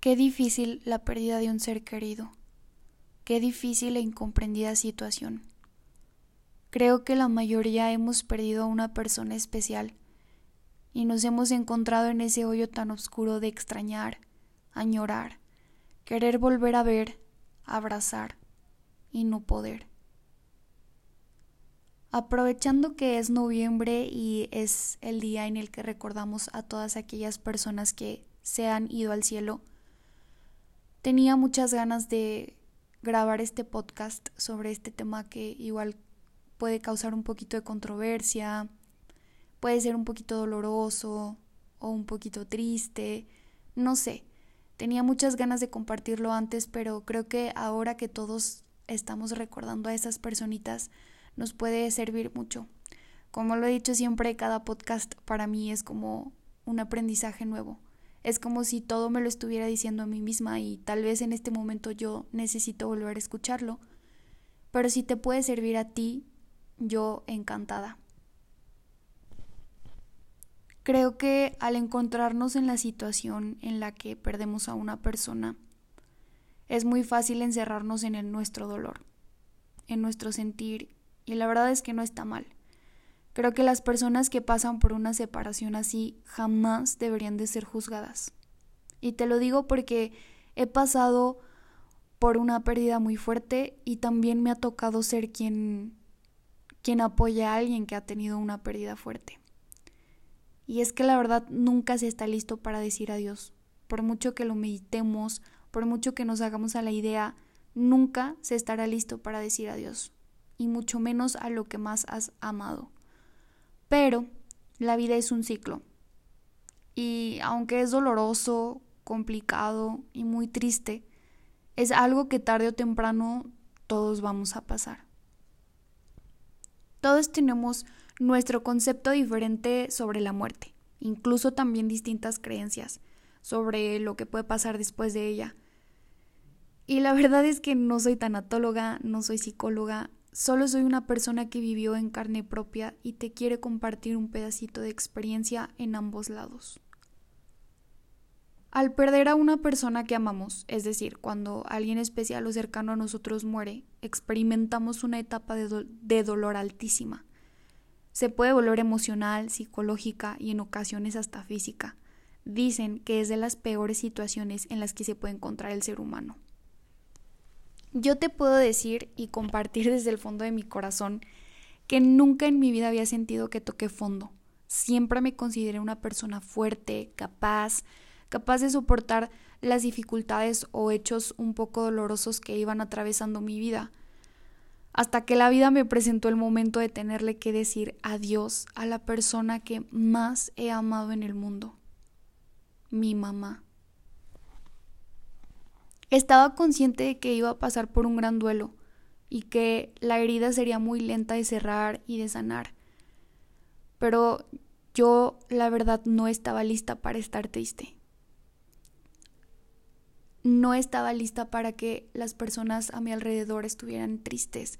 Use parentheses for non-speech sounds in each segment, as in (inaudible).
Qué difícil la pérdida de un ser querido. Qué difícil e incomprendida situación. Creo que la mayoría hemos perdido a una persona especial y nos hemos encontrado en ese hoyo tan oscuro de extrañar, añorar, querer volver a ver, abrazar y no poder. Aprovechando que es noviembre y es el día en el que recordamos a todas aquellas personas que se han ido al cielo, tenía muchas ganas de grabar este podcast sobre este tema que igual puede causar un poquito de controversia, puede ser un poquito doloroso o un poquito triste, no sé. Tenía muchas ganas de compartirlo antes, pero creo que ahora que todos estamos recordando a esas personitas, nos puede servir mucho. Como lo he dicho siempre, cada podcast para mí es como un aprendizaje nuevo. Es como si todo me lo estuviera diciendo a mí misma y tal vez en este momento yo necesito volver a escucharlo. Pero si te puede servir a ti, yo encantada. Creo que al encontrarnos en la situación en la que perdemos a una persona, es muy fácil encerrarnos en nuestro dolor, en nuestro sentir y la verdad es que no está mal. Creo que las personas que pasan por una separación así jamás deberían de ser juzgadas. Y te lo digo porque he pasado por una pérdida muy fuerte y también me ha tocado ser quien quien apoya a alguien que ha tenido una pérdida fuerte. Y es que la verdad nunca se está listo para decir adiós. Por mucho que lo meditemos, por mucho que nos hagamos a la idea, nunca se estará listo para decir adiós y mucho menos a lo que más has amado. Pero la vida es un ciclo. Y aunque es doloroso, complicado y muy triste, es algo que tarde o temprano todos vamos a pasar. Todos tenemos nuestro concepto diferente sobre la muerte, incluso también distintas creencias sobre lo que puede pasar después de ella. Y la verdad es que no soy tanatóloga, no soy psicóloga, Solo soy una persona que vivió en carne propia y te quiere compartir un pedacito de experiencia en ambos lados. Al perder a una persona que amamos, es decir, cuando alguien especial o cercano a nosotros muere, experimentamos una etapa de, dolor altísima. Se puede volver emocional, psicológica y en ocasiones hasta física. Dicen que es de las peores situaciones en las que se puede encontrar el ser humano. Yo te puedo decir y compartir desde el fondo de mi corazón que nunca en mi vida había sentido que toqué fondo. Siempre me consideré una persona fuerte, capaz, capaz de soportar las dificultades o hechos un poco dolorosos que iban atravesando mi vida. Hasta que la vida me presentó el momento de tenerle que decir adiós a la persona que más he amado en el mundo, mi mamá. Estaba consciente de que iba a pasar por un gran duelo y que la herida sería muy lenta de cerrar y de sanar. Pero yo la verdad no estaba lista para estar triste. No estaba lista para que las personas a mi alrededor estuvieran tristes.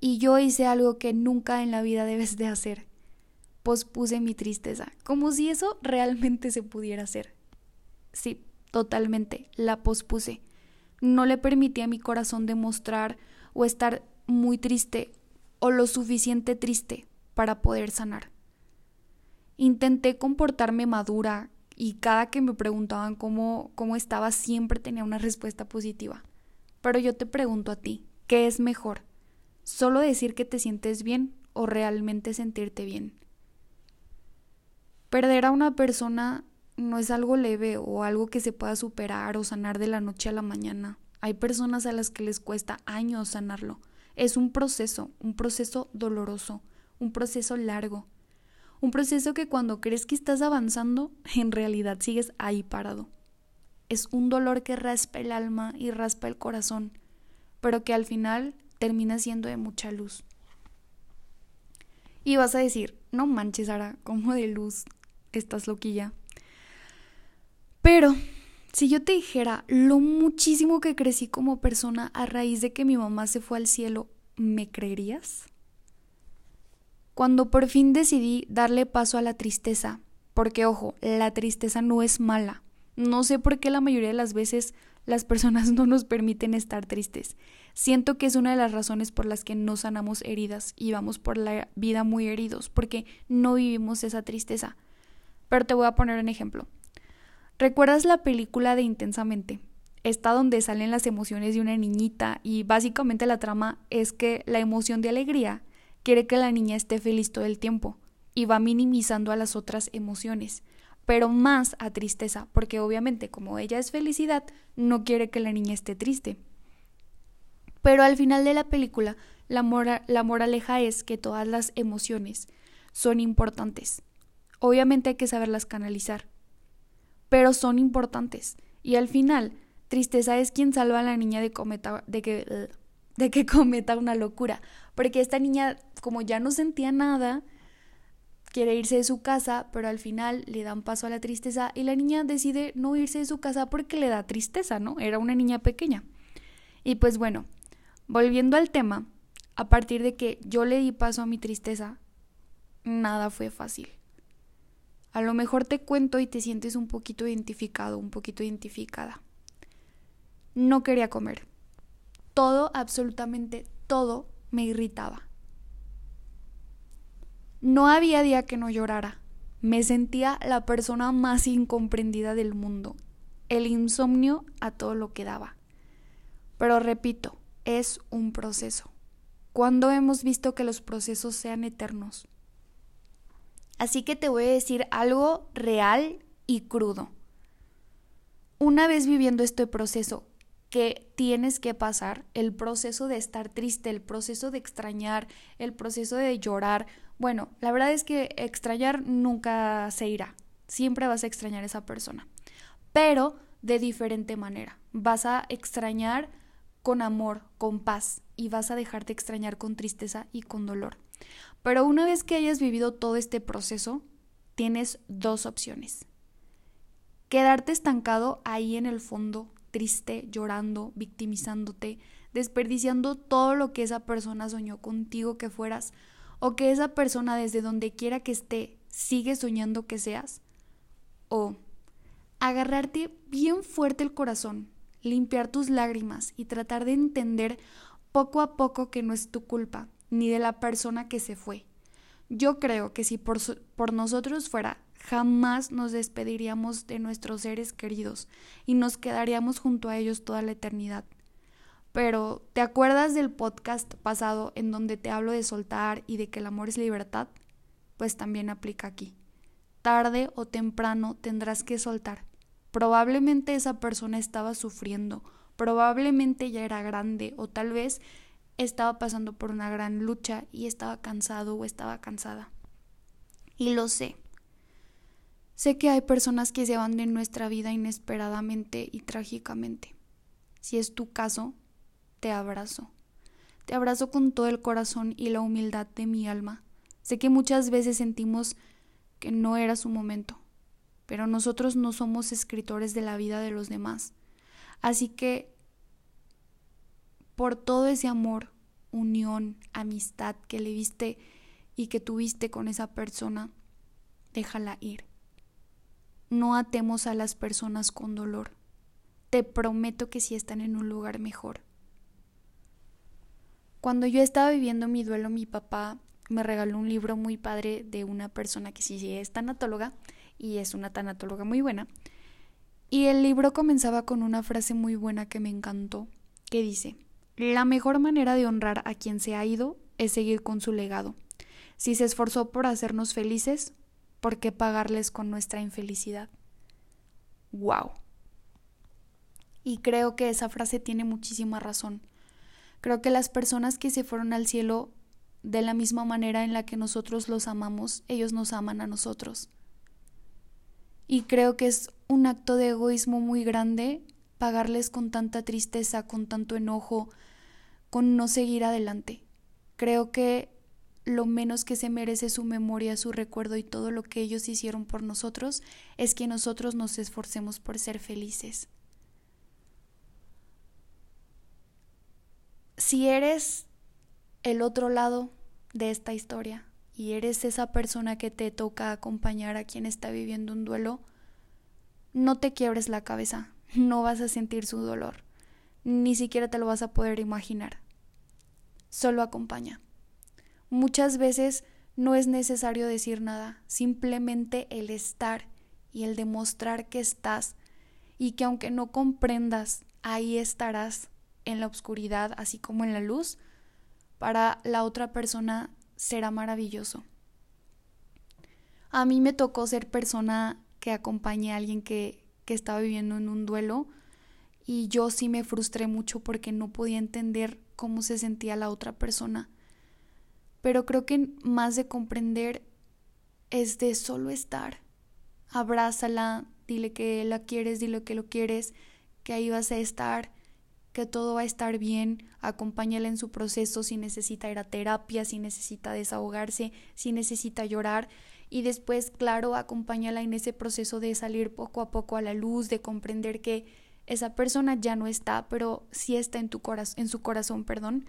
Y yo hice algo que nunca en la vida debes de hacer. Pospuse mi tristeza, como si eso realmente se pudiera hacer. Sí, totalmente, la pospuse. No le permití a mi corazón demostrar o estar muy triste o lo suficiente triste para poder sanar. Intenté comportarme madura y cada que me preguntaban cómo, cómo estaba siempre tenía una respuesta positiva. Pero yo te pregunto a ti, ¿qué es mejor? ¿Solo decir que te sientes bien o realmente sentirte bien? Perder a una persona no es algo leve o algo que se pueda superar o sanar de la noche a la mañana. Hay personas a las que les cuesta años sanarlo. Es un proceso, un proceso doloroso, un proceso largo. Un proceso que cuando crees que estás avanzando, en realidad sigues ahí parado. Es un dolor que raspa el alma y raspa el corazón, pero que al final termina siendo de mucha luz. Y vas a decir, no manches, Sara, ¿cómo de luz estás loquilla? Pero si yo te dijera lo muchísimo que crecí como persona a raíz de que mi mamá se fue al cielo, ¿me creerías? Cuando por fin decidí darle paso a la tristeza, porque ojo, la tristeza no es mala, No sé por qué la mayoría de las veces las personas (laughs) no nos permiten estar tristes. Siento que es una de las razones por las que no sanamos heridas y vamos por la vida muy heridos, porque no vivimos esa tristeza. Pero te voy a poner un ejemplo. ¿Recuerdas la película de Intensamente? Está donde salen las emociones de una niñita y básicamente la trama es que la emoción de alegría quiere que la niña esté feliz todo el tiempo y va minimizando a las otras emociones, pero más a tristeza, porque obviamente como ella es felicidad, no quiere que la niña esté triste. Pero al final de la película, la, la moraleja es que todas las emociones son importantes. Obviamente hay que saberlas canalizar, pero son importantes. Y al final, tristeza es quien salva a la niña de, cometa, de, que, (laughs) de que cometa una locura. Porque esta niña, como ya no sentía nada, quiere irse de su casa, pero al final le dan paso a la tristeza y la niña decide no irse de su casa porque le da tristeza, ¿no? Era una niña pequeña. Y pues bueno, volviendo al tema, a partir de que yo le di paso a mi tristeza, nada fue fácil. A lo mejor te cuento y te sientes un poquito identificado, un poquito identificada. No quería comer. Todo, absolutamente todo, me irritaba. No había día que no llorara. Me sentía la persona más incomprendida del mundo. El insomnio a todo lo que daba. Pero repito, es un proceso. ¿Cuándo hemos visto que los procesos sean eternos? Así que te voy a decir algo real y crudo. Una vez viviendo este proceso que tienes que pasar, el proceso de estar triste, el proceso de extrañar, el proceso de llorar, bueno, la verdad es que extrañar nunca se irá. Siempre vas a extrañar a esa persona. Pero de diferente manera. Vas a extrañar con amor, con paz, y vas a dejarte extrañar con tristeza y con dolor. Pero una vez que hayas vivido todo este proceso, tienes dos opciones. Quedarte estancado ahí en el fondo, triste, llorando, victimizándote, desperdiciando todo lo que esa persona soñó contigo que fueras, o que esa persona desde donde quiera que esté sigue soñando que seas. O agarrarte bien fuerte el corazón, limpiar tus lágrimas y tratar de entender poco a poco que no es tu culpa, ni de la persona que se fue. Yo creo que si por, nosotros fuera, jamás nos despediríamos de nuestros seres queridos y nos quedaríamos junto a ellos toda la eternidad. Pero, ¿te acuerdas del podcast pasado en donde te hablo de soltar y de que el amor es libertad? Pues también aplica aquí. Tarde o temprano tendrás que soltar. Probablemente esa persona estaba sufriendo, probablemente ya era grande o tal vez estaba pasando por una gran lucha y estaba cansado o estaba cansada. Y lo sé. Sé que hay personas que se van de nuestra vida inesperadamente y trágicamente. Si es tu caso, te abrazo. Te abrazo con todo el corazón y la humildad de mi alma. Sé que muchas veces sentimos que no era su momento, pero nosotros no somos escritores de la vida de los demás. Así que, por todo ese amor, unión, amistad que le viste y que tuviste con esa persona, déjala ir. No atemos a las personas con dolor. Te prometo que si están en un lugar mejor. Cuando yo estaba viviendo mi duelo, mi papá me regaló un libro muy padre de una persona que sí, sí es tanatóloga y es una tanatóloga muy buena. Y el libro comenzaba con una frase muy buena que me encantó, que dice, la mejor manera de honrar a quien se ha ido es seguir con su legado. Si se esforzó por hacernos felices, ¿por qué pagarles con nuestra infelicidad? ¡Wow! Y creo que esa frase tiene muchísima razón. Creo que las personas que se fueron al cielo de la misma manera en la que nosotros los amamos, ellos nos aman a nosotros. Y creo que es un acto de egoísmo muy grande pagarles con tanta tristeza, con tanto enojo, con no seguir adelante. Creo que lo menos que se merece su memoria, su recuerdo y todo lo que ellos hicieron por nosotros es que nosotros nos esforcemos por ser felices. si eres el otro lado de esta historia y eres esa persona que te toca acompañar a quien está viviendo un duelo, no te quiebres la cabeza, no vas a sentir su dolor, ni siquiera te lo vas a poder imaginar. Solo acompaña. Muchas veces no es necesario decir nada, simplemente el estar y el demostrar que estás y que aunque no comprendas, ahí estarás en la oscuridad así como en la luz, para la otra persona será maravilloso. A mí me tocó ser persona que acompañe a alguien que, que estaba viviendo en un duelo y yo sí me frustré mucho porque no podía entender cómo se sentía la otra persona. Pero creo que más de comprender es de solo estar. Abrázala, dile que la quieres, dile que lo quieres, que ahí vas a estar, que todo va a estar bien, acompáñala en su proceso si necesita ir a terapia, si necesita desahogarse, si necesita llorar y después, claro, acompáñala en ese proceso de salir poco a poco a la luz, de comprender que esa persona ya no está, pero sí está en tu corazón, en su corazón, perdón.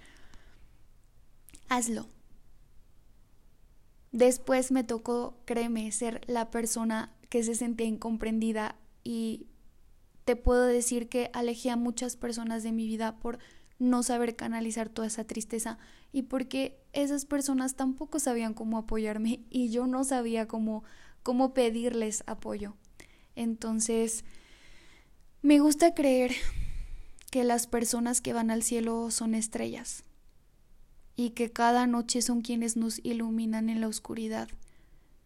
Hazlo. Después me tocó, créeme, ser la persona que se sentía incomprendida y te puedo decir que alejé a muchas personas de mi vida por no saber canalizar toda esa tristeza y porque esas personas tampoco sabían cómo apoyarme y yo no sabía cómo cómo pedirles apoyo. Entonces, me gusta creer que las personas que van al cielo son estrellas y que cada noche son quienes nos iluminan en la oscuridad.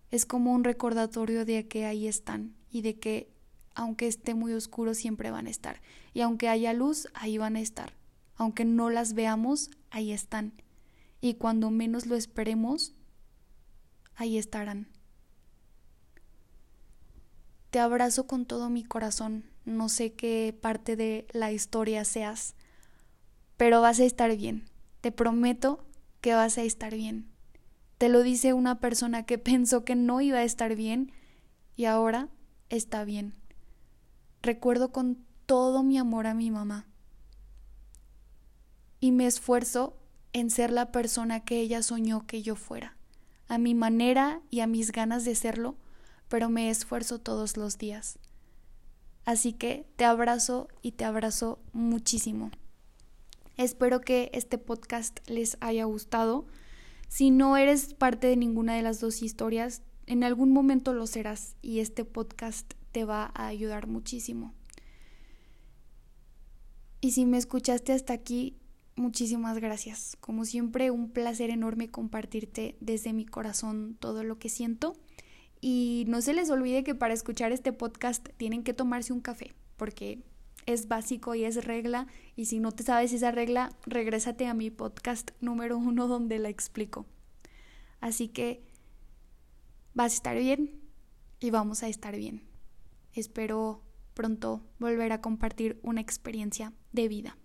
Es como un recordatorio de que ahí están y de que aunque esté muy oscuro, siempre van a estar. Y aunque haya luz, ahí van a estar. Aunque no las veamos, ahí están. Y cuando menos lo esperemos, ahí estarán. Te abrazo con todo mi corazón. No sé qué parte de la historia seas, pero vas a estar bien. Te prometo que vas a estar bien. Te lo dice una persona que (laughs) pensó que no iba a estar bien y ahora está bien. Recuerdo con todo mi amor a mi mamá. Y me esfuerzo en ser la persona que ella soñó que yo fuera, a mi manera y a mis ganas de serlo, pero me esfuerzo todos los días. Así que te abrazo y te abrazo muchísimo. Espero que este podcast les haya gustado. Si no eres parte de ninguna de las dos historias, en algún momento lo serás y este podcast te va a ayudar muchísimo. Y si me escuchaste hasta aquí, muchísimas gracias. Como siempre, un placer enorme compartirte desde mi corazón todo lo que siento. Y no se les olvide que para escuchar este podcast tienen que tomarse un café, porque es básico y es regla. Y si no te sabes esa regla, regrésate a mi podcast número uno donde la explico. Así que vas a estar bien y vamos a estar bien. Espero pronto volver a compartir una experiencia de vida.